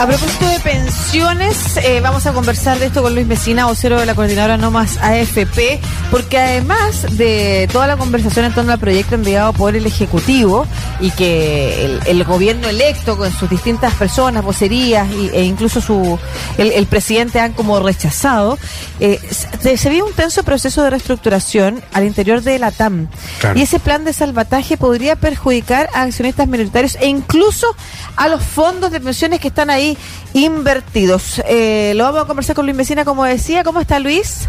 A propósito de pensiones, eh, vamos a conversar de esto con Luis Mesina, vocero de la coordinadora No Más AFP, porque además de toda la conversación en torno al proyecto enviado por el Ejecutivo y que el, gobierno electo con sus distintas personas, vocerías e incluso su el, presidente han como rechazado, eh, se, ve un tenso proceso de reestructuración al interior de la TAM. Y ese plan de salvataje podría perjudicar a accionistas minoritarios e incluso a los fondos de pensiones que están ahí invertidos. Eh, lo vamos a conversar con Luis Mesina, como decía. ¿Cómo está Luis?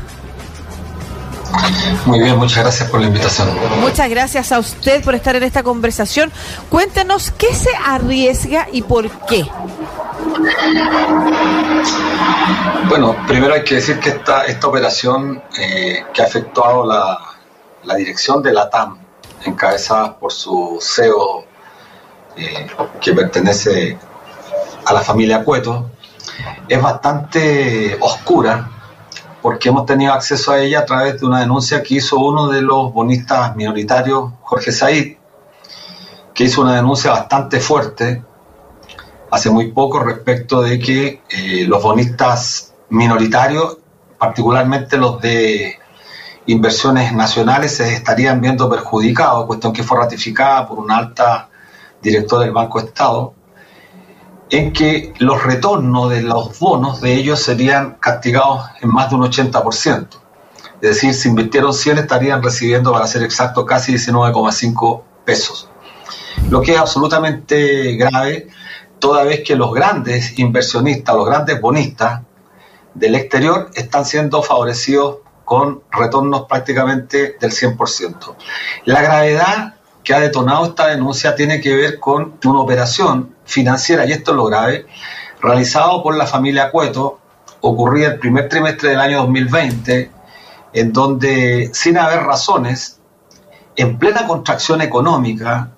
Muy bien, muchas gracias por la invitación. Muchas gracias a usted por estar en esta conversación. Cuéntenos qué se arriesga y por qué. Bueno, primero hay que decir que esta, esta operación eh, que ha efectuado la, la, dirección de la TAM, encabezada por su CEO, eh, que pertenece a la familia Cueto es bastante oscura porque hemos tenido acceso a ella a través de una denuncia que hizo uno de los bonistas minoritarios, Jorge Said, que hizo una denuncia bastante fuerte hace muy poco respecto de que eh, los bonistas minoritarios, particularmente los de inversiones nacionales, se estarían viendo perjudicados, cuestión que fue ratificada por una alta directora del Banco Estado, en que los retornos de los bonos de ellos serían castigados en más de un 80%. Es decir, si invirtieron 100 estarían recibiendo, para ser exacto, casi 19,5 pesos. Lo que es absolutamente grave, toda vez que los grandes inversionistas, los grandes bonistas del exterior están siendo favorecidos con retornos prácticamente del 100%. La gravedad que ha detonado esta denuncia tiene que ver con una operación financiera, y esto es lo grave, realizado por la familia Cueto, ocurría el primer trimestre del año 2020, en donde, sin haber razones, en plena contracción económica,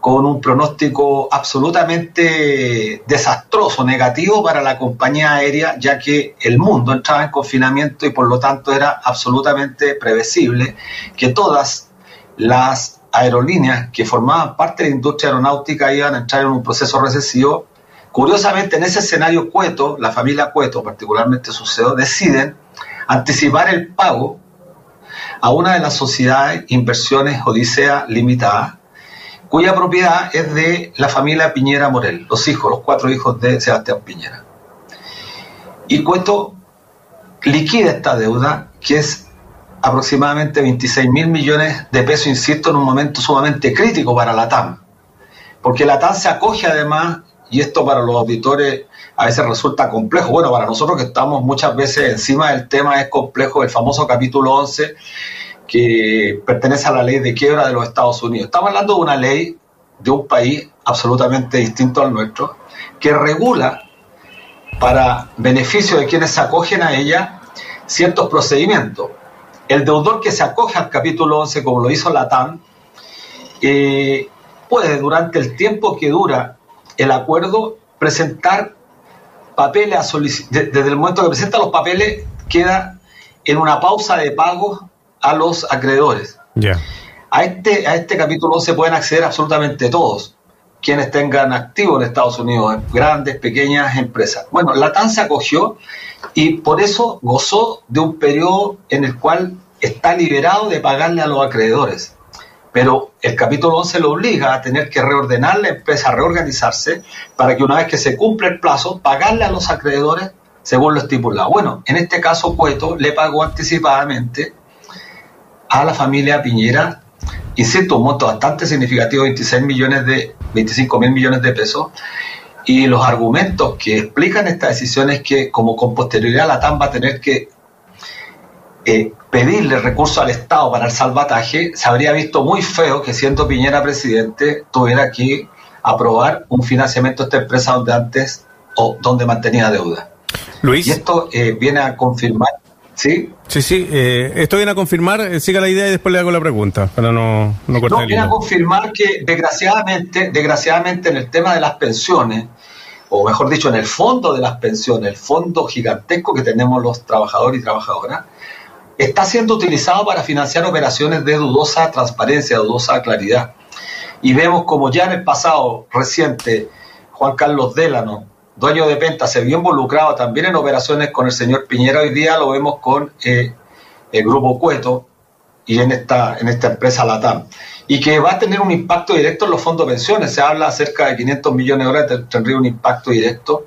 con un pronóstico absolutamente desastroso, negativo para la compañía aérea, ya que el mundo entraba en confinamiento y por lo tanto era absolutamente previsible que todas las aerolíneas que formaban parte de la industria aeronáutica iban a entrar en un proceso recesivo. Curiosamente, en ese escenario Cueto, la familia Cueto, particularmente su CEO, deciden anticipar el pago a una de las sociedades Inversiones Odisea Limitada, cuya propiedad es de la familia Piñera Morel, los hijos, los cuatro hijos de Sebastián Piñera. Y Cueto liquida esta deuda, que es aproximadamente 26 mil millones de pesos, insisto, en un momento sumamente crítico para la TAM. Porque la TAM se acoge además, y esto para los auditores a veces resulta complejo, bueno, para nosotros que estamos muchas veces encima del tema es complejo, el famoso capítulo 11 que pertenece a la ley de quiebra de los Estados Unidos. Estamos hablando de una ley de un país absolutamente distinto al nuestro, que regula para beneficio de quienes se acogen a ella ciertos procedimientos. El deudor que se acoge al capítulo 11, como lo hizo la TAM, eh, puede durante el tiempo que dura el acuerdo presentar papeles a desde el momento que presenta los papeles queda en una pausa de pagos a los acreedores. A, este, a este capítulo 11 pueden acceder absolutamente todos quienes tengan activo en Estados Unidos, grandes, pequeñas empresas. Bueno, la TAN se acogió y por eso gozó de un periodo en el cual está liberado de pagarle a los acreedores. Pero el capítulo 11 lo obliga a tener que reordenar la empresa, reorganizarse, para que una vez que se cumple el plazo, pagarle a los acreedores según lo estipulado. Bueno, en este caso Cueto le pagó anticipadamente a la familia Piñera, insisto, un monto bastante significativo, 26 millones de, 25 mil millones de pesos, y los argumentos que explican esta decisión es que como con posterioridad la TAM va a tener que eh, pedirle recursos al Estado para el salvataje, se habría visto muy feo que siendo Piñera presidente tuviera que aprobar un financiamiento de esta empresa donde antes o donde mantenía deuda. Luis. Y esto eh, viene a confirmar, ¿sí? Sí, sí, eh, esto viene a confirmar, siga la idea y después le hago la pregunta, para no, no cortar No, viene a confirmar que desgraciadamente, desgraciadamente en el tema de las pensiones, o mejor dicho, en el fondo de las pensiones, el fondo gigantesco que tenemos los trabajadores y trabajadoras, está siendo utilizado para financiar operaciones de dudosa transparencia, dudosa claridad. Y vemos como ya en el pasado reciente, Juan Carlos Délano, dueño de Penta, se vio involucrado también en operaciones con el señor Piñera, hoy día lo vemos con eh, el grupo Cueto y en esta, en esta empresa Latam. Y que va a tener un impacto directo en los fondos de pensiones. Se habla cerca de 500 millones de dólares, tendría un impacto directo.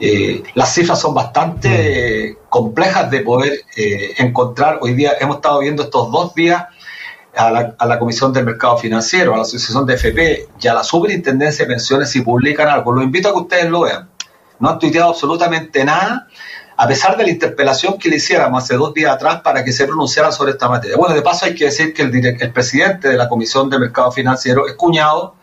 Eh, las cifras son bastante complejas de poder eh, encontrar. Hoy día hemos estado viendo estos dos días a la, a la, Comisión del Mercado Financiero, a la Asociación de FP y a la Superintendencia de Pensiones si publican algo. Los invito a que ustedes lo vean. No han tuiteado absolutamente nada a pesar de la interpelación que le hiciéramos hace dos días atrás para que se pronunciara sobre esta materia. Bueno, de paso hay que decir que el, el presidente de la Comisión de Mercado Financiero es cuñado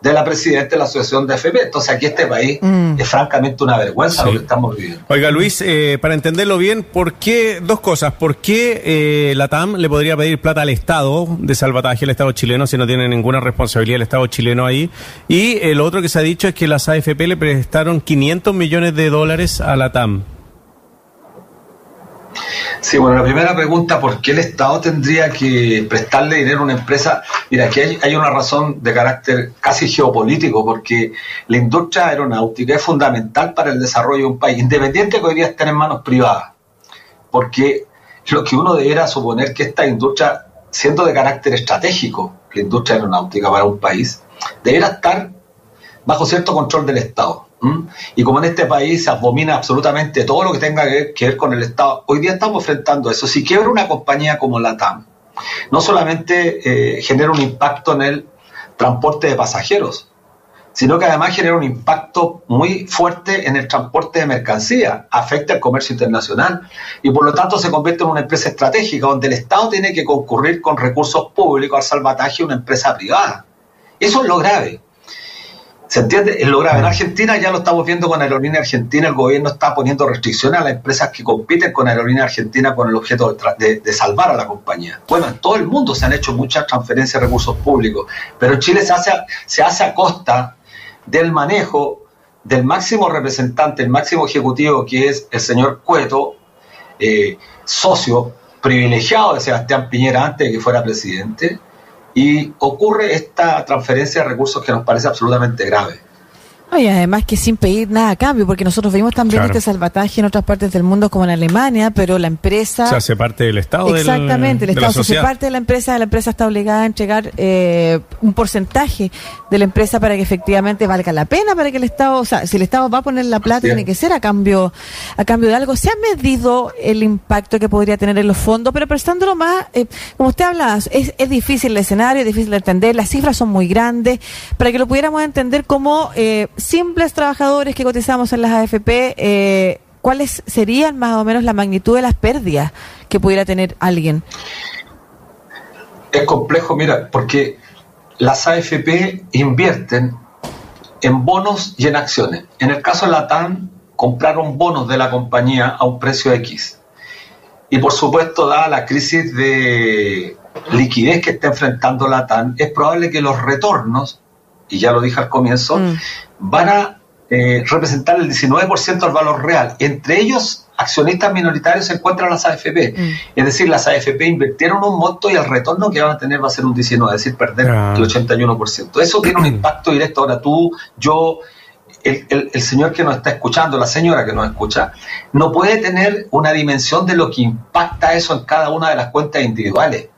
de la presidenta de la Asociación de FP. Entonces aquí este país mm. es francamente una vergüenza lo que estamos viviendo. Oiga Luis, eh, para entenderlo bien, ¿por qué, dos cosas, por qué eh, la TAM le podría pedir plata al Estado de salvataje al Estado chileno si no tiene ninguna responsabilidad el Estado chileno ahí? Y el otro que se ha dicho es que las AFP le prestaron 500 millones de dólares a la TAM. Sí, bueno, la primera pregunta, ¿por qué el Estado tendría que prestarle dinero a una empresa? Mira, aquí hay, una razón de carácter casi geopolítico, porque la industria aeronáutica es fundamental para el desarrollo de un país, independiente que hoy día estén en manos privadas, porque lo que uno debería suponer que esta industria, siendo de carácter estratégico, la industria aeronáutica para un país, debería estar bajo cierto control del Estado. Y como en este país se abomina absolutamente todo lo que tenga que ver, con el Estado, hoy día estamos enfrentando eso. Si quiebra una compañía como la TAM, no solamente eh, genera un impacto en el transporte de pasajeros, sino que además genera un impacto muy fuerte en el transporte de mercancía, afecta el comercio internacional y por lo tanto se convierte en una empresa estratégica donde el Estado tiene que concurrir con recursos públicos al salvataje de una empresa privada. Eso es lo grave. ¿Se entiende? Es lo grave. En Argentina ya lo estamos viendo con Aerolínea Argentina, el gobierno está poniendo restricciones a las empresas que compiten con Aerolínea Argentina con el objeto de, salvar a la compañía. Bueno, en todo el mundo se han hecho muchas transferencias de recursos públicos, pero Chile se hace, se hace a costa del manejo del máximo representante, el máximo ejecutivo, que es el señor Cueto, eh, socio privilegiado de Sebastián Piñera antes de que fuera presidente, y ocurre esta transferencia de recursos que nos parece absolutamente grave. Y además que sin pedir nada a cambio, porque nosotros vimos también este salvataje en otras partes del mundo como en Alemania, pero la empresa... Se hace parte del Estado. Exactamente, el Estado se hace parte de la empresa, la empresa está obligada a entregar eh, un porcentaje de la empresa para que efectivamente valga la pena, para que el Estado, o sea, si el Estado va a poner la plata, tiene que ser a cambio, a cambio de algo. Se ha medido el impacto que podría tener en los fondos, pero prestándolo más, eh, como usted hablaba, es, es difícil el escenario, es difícil de entender, las cifras son muy grandes, para que lo pudiéramos entender como... Eh, simples trabajadores que cotizamos en las AFP, eh, ¿cuáles serían más o menos la magnitud de las pérdidas que pudiera tener alguien? Es complejo, mira, porque las AFP invierten en bonos y en acciones. En el caso de la TAN, compraron bonos de la compañía a un precio X. Y por supuesto, dada la crisis de liquidez que está enfrentando la TAN, es probable que los retornos y ya lo dije al comienzo, mm. van a eh, representar el 19% del valor real. Entre ellos, accionistas minoritarios se encuentran las AFP. Mm. Es decir, las AFP invirtieron un monto y el retorno que van a tener va a ser un 19%, es decir, perder ah. el 81%. Eso tiene un impacto directo. Ahora tú, yo, el, el, señor que nos está escuchando, la señora que nos escucha, no puede tener una dimensión de lo que impacta eso en cada una de las cuentas individuales.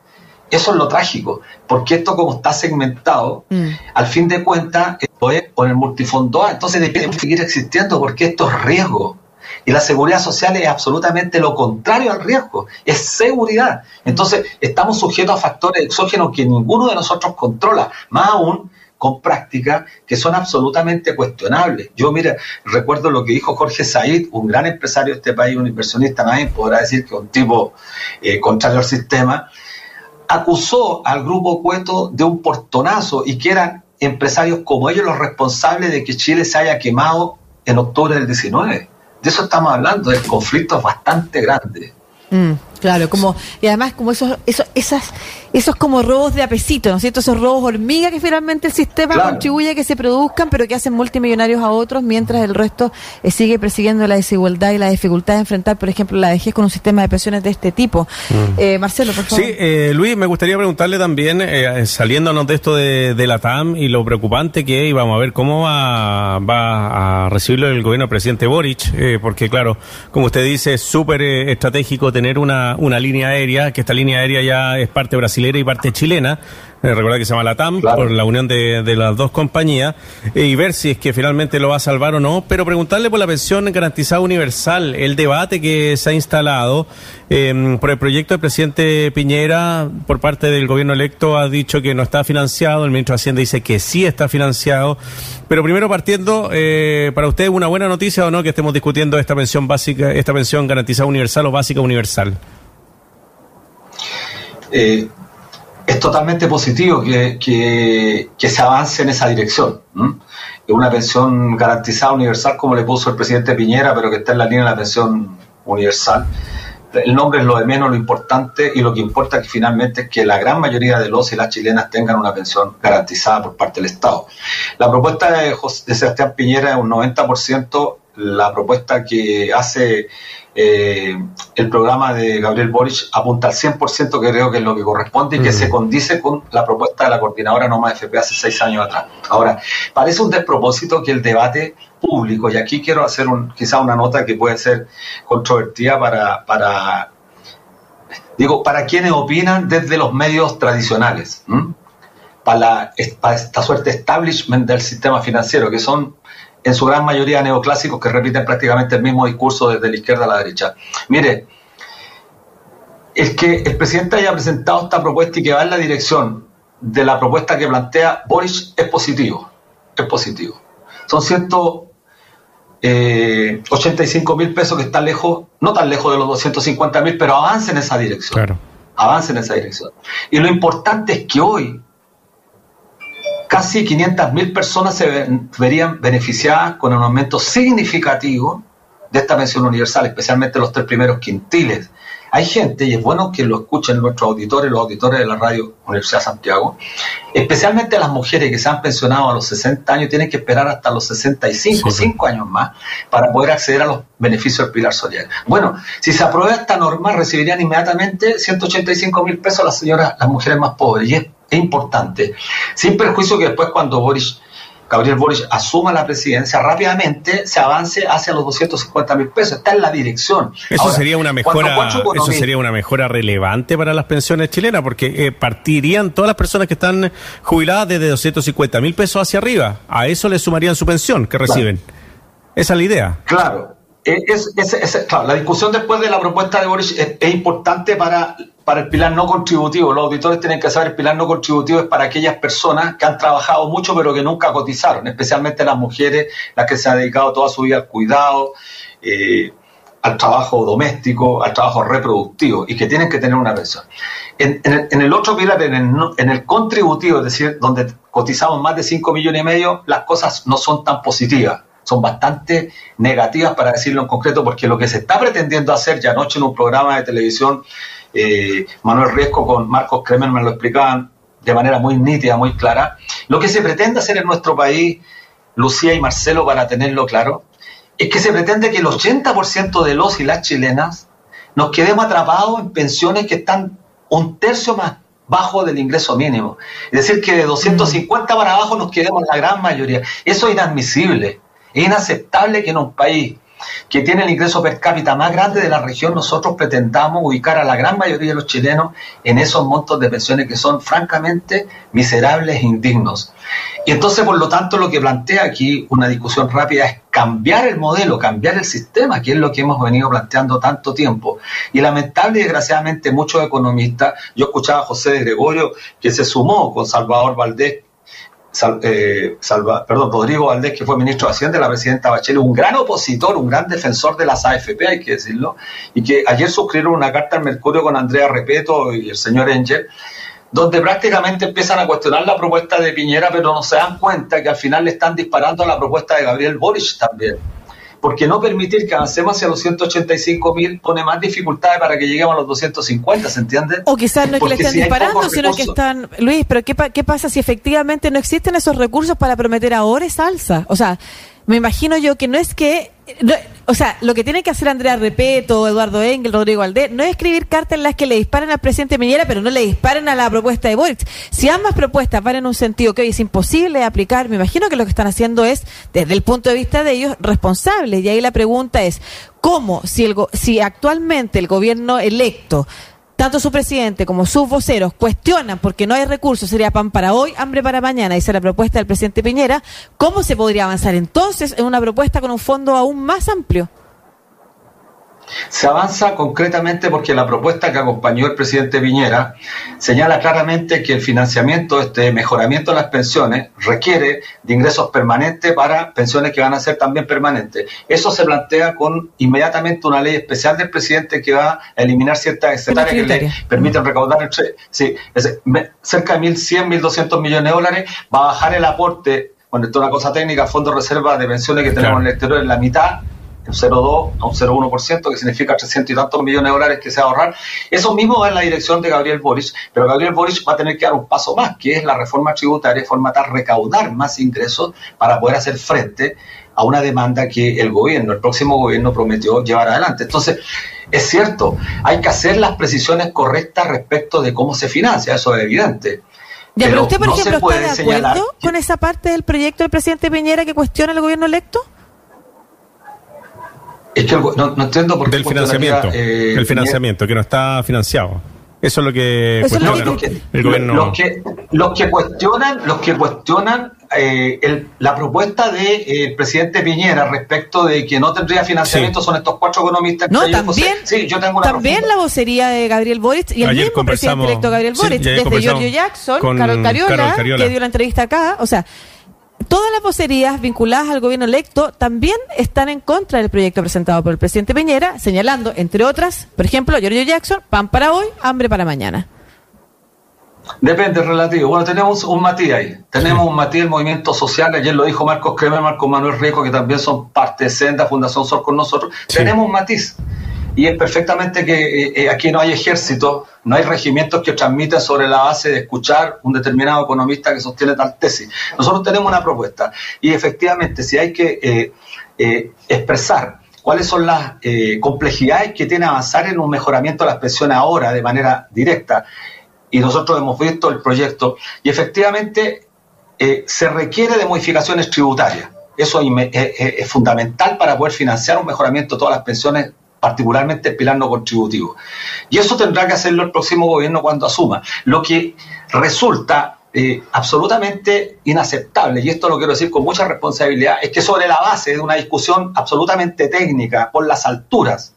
Eso es lo trágico, porque esto como está segmentado, mm. al fin de cuentas, esto es con el multifondo A, entonces debe seguir existiendo porque esto es riesgo. Y la seguridad social es absolutamente lo contrario al riesgo, es seguridad. Entonces estamos sujetos a factores exógenos que ninguno de nosotros controla, más aún con prácticas que son absolutamente cuestionables. Yo, mira, recuerdo lo que dijo Jorge Said, un gran empresario de este país, un inversionista, nadie podrá decir que un tipo eh, contrario al sistema, acusó al grupo Cueto de un portonazo y que eran empresarios como ellos los responsables de que Chile se haya quemado en octubre del 19. De eso estamos hablando, del conflicto es bastante grande. Mm, Claro, como, y además como esos, esos, esas, esos como robos de apesito, ¿no es cierto? Esos robos hormiga que finalmente el sistema contribuye a que se produzcan, pero que hacen multimillonarios a otros, mientras el resto eh, sigue persiguiendo la desigualdad y la dificultad de enfrentar, por ejemplo, la vejez con un sistema de pensiones de este tipo. Mm. Eh, Marcelo, por favor. Sí, eh, Luis, me gustaría preguntarle también, saliéndonos de esto de, de, la TAM y lo preocupante que es, y vamos a ver cómo va, va a recibirlo el gobierno del presidente Boric, porque claro, como usted dice, es súper estratégico tener una una, línea aérea, que esta línea aérea ya es parte brasilera y parte chilena, eh, recuerda que se llama la TAM, por la unión de, las dos compañías, eh, y ver si es que finalmente lo va a salvar o no, pero preguntarle por la pensión garantizada universal, el debate que se ha instalado em, por el proyecto del presidente Piñera por parte del gobierno electo ha dicho que no está financiado, el ministro de Hacienda dice que sí está financiado, pero primero partiendo, eh, para usted una buena noticia o no que estemos discutiendo esta pensión básica, esta pensión garantizada universal o básica universal. Eh, es totalmente positivo que, que, se avance en esa dirección. Es una pensión garantizada universal, como le puso el presidente Piñera, pero que está en la línea de la pensión universal. El nombre es lo de menos, lo importante, y lo que importa que finalmente es que la gran mayoría de los y las chilenas tengan una pensión garantizada por parte del Estado. La propuesta de, de Sebastián Piñera es un 90%, la propuesta que hace eh, el programa de Gabriel Boric apunta al 100% que creo que es lo que corresponde y que mm. se condice con la propuesta de la coordinadora Noma FP hace seis años atrás. Ahora, parece un despropósito que el debate público, y aquí quiero hacer un, quizá una nota que puede ser controvertida para, para digo, para quienes opinan desde los medios tradicionales, para, para esta suerte establishment del sistema financiero, que son en su gran mayoría neoclásicos que repiten prácticamente el mismo discurso desde la izquierda a la derecha. Mire, el que el presidente haya presentado esta propuesta y que va en la dirección de la propuesta que plantea Boris es positivo, es positivo. Son 185 eh, mil pesos que están lejos, no tan lejos de los 250 mil, pero avance en esa dirección. Claro. Avance en esa dirección. Y lo importante es que hoy casi 500.000 personas se verían beneficiadas con un aumento significativo de esta pensión universal, especialmente los tres primeros quintiles. Hay gente, y es bueno que lo escuchen nuestros auditores, los auditores de la radio Universidad de Santiago, especialmente las mujeres que se han pensionado a los 60 años, tienen que esperar hasta los 65, 5 años más, para poder acceder a los beneficios del Pilar Social. Bueno, si se aprueba esta norma, recibirían inmediatamente 185 mil pesos las señoras, las mujeres más pobres, y es es importante, sin perjuicio que después cuando Boris, Gabriel Boris asuma la presidencia, rápidamente se avance hacia los 250 mil pesos. Está en la dirección. Eso sería una mejora, eso sería una mejora relevante para las pensiones chilenas, porque eh, partirían todas las personas que están jubiladas desde 250 mil pesos hacia arriba. A eso le sumarían su pensión que reciben. Esa es la idea. Claro. Eh, es, claro, la discusión después de la propuesta de Boris es importante para para el pilar no contributivo. Los auditores tienen que saber el pilar no contributivo es para aquellas personas que han trabajado mucho pero que nunca cotizaron, especialmente las mujeres, las que se han dedicado toda su vida al cuidado, eh, al trabajo doméstico, al trabajo reproductivo y que tienen que tener una pensión. En, el, otro pilar, en el, en el contributivo, es decir, donde cotizamos más de 5 millones y medio, las cosas no son tan positivas son bastante negativas para decirlo en concreto, porque lo que se está pretendiendo hacer ya anoche en un programa de televisión eh, Manuel Riesco con Marcos Kremer me lo explicaban de manera muy nítida, muy clara. Lo que se pretende hacer en nuestro país, Lucía y Marcelo, para tenerlo claro, es que se pretende que el 80% de los y las chilenas nos quedemos atrapados en pensiones que están un tercio más bajo del ingreso mínimo. Es decir, que de 250 para abajo nos quedemos la gran mayoría. Eso es inadmisible. Es inaceptable que en un país que tiene el ingreso per cápita más grande de la región, nosotros pretendamos ubicar a la gran mayoría de los chilenos en esos montos de pensiones que son francamente miserables e indignos. Y entonces, por lo tanto, lo que plantea aquí una discusión rápida es cambiar el modelo, cambiar el sistema, que es lo que hemos venido planteando tanto tiempo. Y lamentable y desgraciadamente muchos economistas, yo escuchaba a José de Gregorio, que se sumó con Salvador Valdés, eh, Salva, perdón, Rodrigo Valdés, que fue ministro de Hacienda la presidenta Bachelet, un gran opositor, un gran defensor de las AFP, hay que decirlo, y que ayer suscribieron una carta al Mercurio con Andrea Repeto y el señor Engel, donde prácticamente empiezan a cuestionar la propuesta de Piñera, pero no se dan cuenta que al final le están disparando la propuesta de Gabriel Boric también. Porque no permitir que avancemos hacia los 185 mil pone más dificultades para que lleguemos a los 250, ¿se entiende? O quizás no es que le estén disparando, sino que están... Luis, pero ¿qué, ¿qué pasa si efectivamente no existen esos recursos para prometer ahora esa alza? O sea, me imagino yo que no es que, o sea, lo que tiene que hacer Andrea Repeto, Eduardo Engel, Rodrigo Aldé, no es escribir cartas en las que le disparen al presidente Piñera, pero no le disparen a la propuesta de Boric. Si ambas propuestas van en un sentido que hoy es imposible de aplicar, me imagino que lo que están haciendo es, desde el punto de vista de ellos, responsables. Y ahí la pregunta es, ¿cómo si, el, si actualmente el gobierno electo tanto su presidente como sus voceros cuestionan porque no hay recursos, sería pan para hoy, hambre para mañana, dice la propuesta del presidente Piñera, ¿cómo se podría avanzar entonces en una propuesta con un fondo aún más amplio? Se avanza concretamente porque la propuesta que acompañó el presidente Piñera señala claramente que el financiamiento, este mejoramiento de las pensiones, requiere de ingresos permanentes para pensiones que van a ser también permanentes. Eso se plantea con inmediatamente una ley especial del presidente que va a eliminar ciertas escenarios que le permiten recaudar entre, sí, cerca de 1.100, 1.200 millones de dólares. Va a bajar el aporte, bueno, esto es una cosa técnica, fondo de reserva de pensiones que tenemos en el exterior en la mitad un 0,2 a un 0,1%, que significa 300 y tantos millones de dólares que se va a ahorrar. Eso mismo va en la dirección de Gabriel Boric, pero Gabriel Boric va a tener que dar un paso más, que es la reforma tributaria, forma tal recaudar más ingresos para poder hacer frente a una demanda que el gobierno, el próximo gobierno prometió llevar adelante. Entonces, es cierto, hay que hacer las precisiones correctas respecto de cómo se financia, eso es evidente. Ya, pero, usted, por ejemplo, ¿está de acuerdo con esa parte del proyecto del presidente Piñera que cuestiona el gobierno electo? Es que no, entiendo por qué. Del financiamiento. Eh, el financiamiento, que no está financiado. Eso es lo que, los, que el gobierno. Los que, los que cuestionan, los que cuestionan eh, la propuesta del de, eh, presidente Piñera respecto de que no tendría financiamiento son estos cuatro economistas. No, también, sí, yo tengo una también la vocería de Gabriel Boric y el mismo presidente electo Gabriel Boric, desde Giorgio Jackson, Carol Cariola, que dio la entrevista acá, o sea, todas las vocerías vinculadas al gobierno electo también están en contra del proyecto presentado por el presidente Peñera, señalando, entre otras, por ejemplo, Giorgio Jackson, pan para hoy, hambre para mañana. Depende, relativo. Bueno, tenemos un matiz ahí. Tenemos un matiz del movimiento social. Ayer lo dijo Marcos Kremer, Marcos Manuel Rico, que también son parte de Senda, Fundación Sol con nosotros. Tenemos un matiz y es perfectamente que eh, eh, aquí no hay ejército, no hay regimientos que transmiten sobre la base de escuchar un determinado economista que sostiene tal tesis. Nosotros tenemos una propuesta y efectivamente si hay que eh, expresar cuáles son las complejidades que tiene avanzar en un mejoramiento de las pensiones ahora de manera directa, y nosotros hemos visto el proyecto, y efectivamente se requiere de modificaciones tributarias. Eso es, fundamental para poder financiar un mejoramiento de todas las pensiones particularmente el pilar no contributivo. Y eso tendrá que hacerlo el próximo gobierno cuando asuma. Lo que resulta eh, absolutamente inaceptable, y esto lo quiero decir con mucha responsabilidad, es que sobre la base de una discusión absolutamente técnica, por las alturas,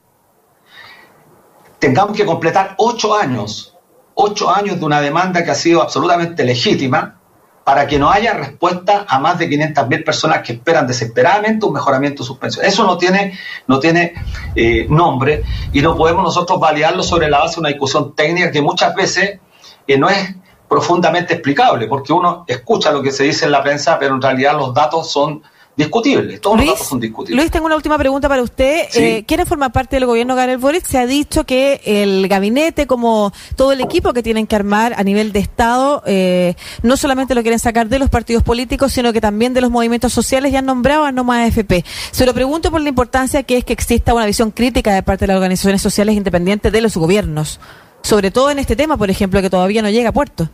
tengamos que completar ocho años, ocho años de una demanda que ha sido absolutamente legítima, para que no haya respuesta a más de 500.000 personas que esperan desesperadamente un mejoramiento de sus pensiones. Eso no tiene, no tiene eh, nombre y no podemos nosotros validarlo sobre la base de una discusión técnica que muchas veces eh, no es profundamente explicable, porque uno escucha lo que se dice en la prensa, pero en realidad los datos son discutible. Todos los datos son discutibles. Luis, tengo una última pregunta para usted. Eh, ¿Quiere formar parte del gobierno Gabriel Boric? Se ha dicho que el gabinete, como todo el equipo que tienen que armar a nivel de Estado, eh, no solamente lo quieren sacar de los partidos políticos, sino que también de los movimientos sociales ya han nombrado a Noma AFP. Se lo pregunto por la importancia que es que exista una visión crítica de parte de las organizaciones sociales independientes de los gobiernos. Sobre todo en este tema, por ejemplo, que todavía no llega a puerto.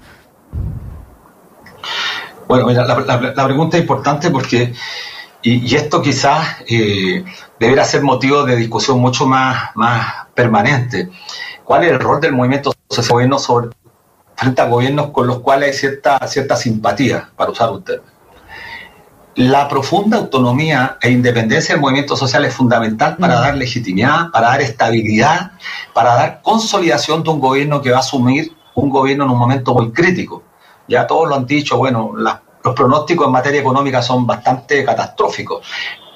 Bueno, mira, la, pregunta es importante porque, y, esto quizás eh, deberá ser motivo de discusión mucho más, más permanente. ¿Cuál es el rol del movimiento social sobre, frente a gobiernos con los cuales hay cierta, cierta simpatía, para usar un término? La profunda autonomía e independencia del movimiento social es fundamental para dar legitimidad, para dar estabilidad, para dar consolidación de un gobierno que va a asumir un gobierno en un momento muy crítico ya todos lo han dicho, bueno, los pronósticos en materia económica son bastante catastróficos,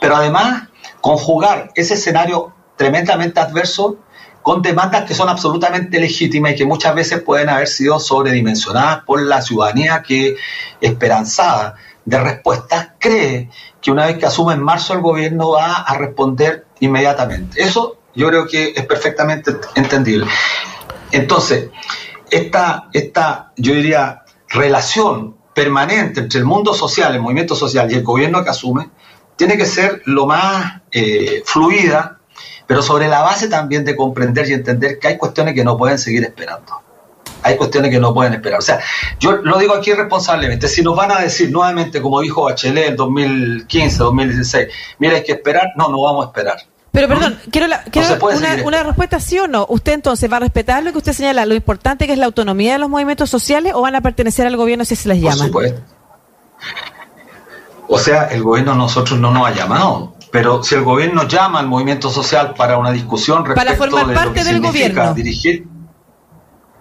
pero además conjugar ese escenario tremendamente adverso con demandas que son absolutamente legítimas y que muchas veces pueden haber sido sobredimensionadas por la ciudadanía que, esperanzada de respuestas, cree que una vez que asume en marzo el gobierno va a responder inmediatamente. Eso yo creo que es perfectamente entendible. Entonces, esta, esta yo diría, relación permanente entre el mundo social, el movimiento social y el gobierno que asume, tiene que ser lo más eh, fluida, pero sobre la base también de comprender y entender que hay cuestiones que no pueden seguir esperando. Hay cuestiones que no pueden esperar. O sea, yo lo digo aquí responsablemente. Si nos van a decir nuevamente, como dijo Bachelet en 2015, 2016, mira, hay que esperar, no, no vamos a esperar. Pero perdón, quiero, una, respuesta sí o no. ¿Usted entonces va a respetar lo que usted señala, lo importante que es la autonomía de los movimientos sociales o van a pertenecer al gobierno si se les llama? Por supuesto. O sea, el gobierno a nosotros no nos ha llamado, pero si el gobierno llama al movimiento social para una discusión respecto para formar de parte lo que del gobierno. dirigir,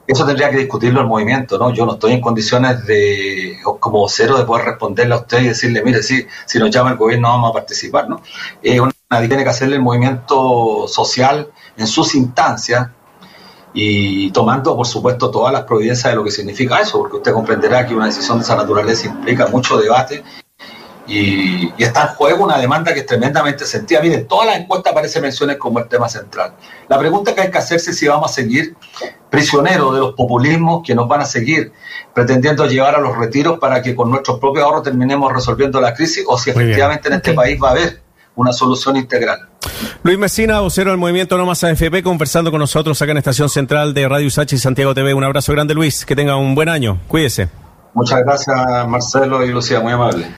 eso tendría que discutirlo el movimiento, ¿no? Yo no estoy en condiciones de, como cero, de poder responderle a usted y decirle, mire, si, si nos llama el gobierno vamos a participar, ¿no? Nadie tiene que hacerle el movimiento social en sus instancias y tomando, por supuesto, todas las providencias de lo que significa eso, porque usted comprenderá que una decisión de esa naturaleza implica mucho debate y, está en juego una demanda que es tremendamente sentida. Miren, todas las encuestas aparecen menciones como el tema central. La pregunta que hay que hacerse es si vamos a seguir prisioneros de los populismos que nos van a seguir pretendiendo llevar a los retiros para que con nuestros propios ahorros terminemos resolviendo la crisis o si efectivamente en este país va a haber una solución integral. Luis Mesina, vocero del movimiento No Más AFP, conversando con nosotros acá en Estación Central de Radio Sachi y Santiago TV. Un abrazo grande, Luis. Que tenga un buen año. Cuídese. Muchas gracias, Marcelo y Lucía. Muy amable.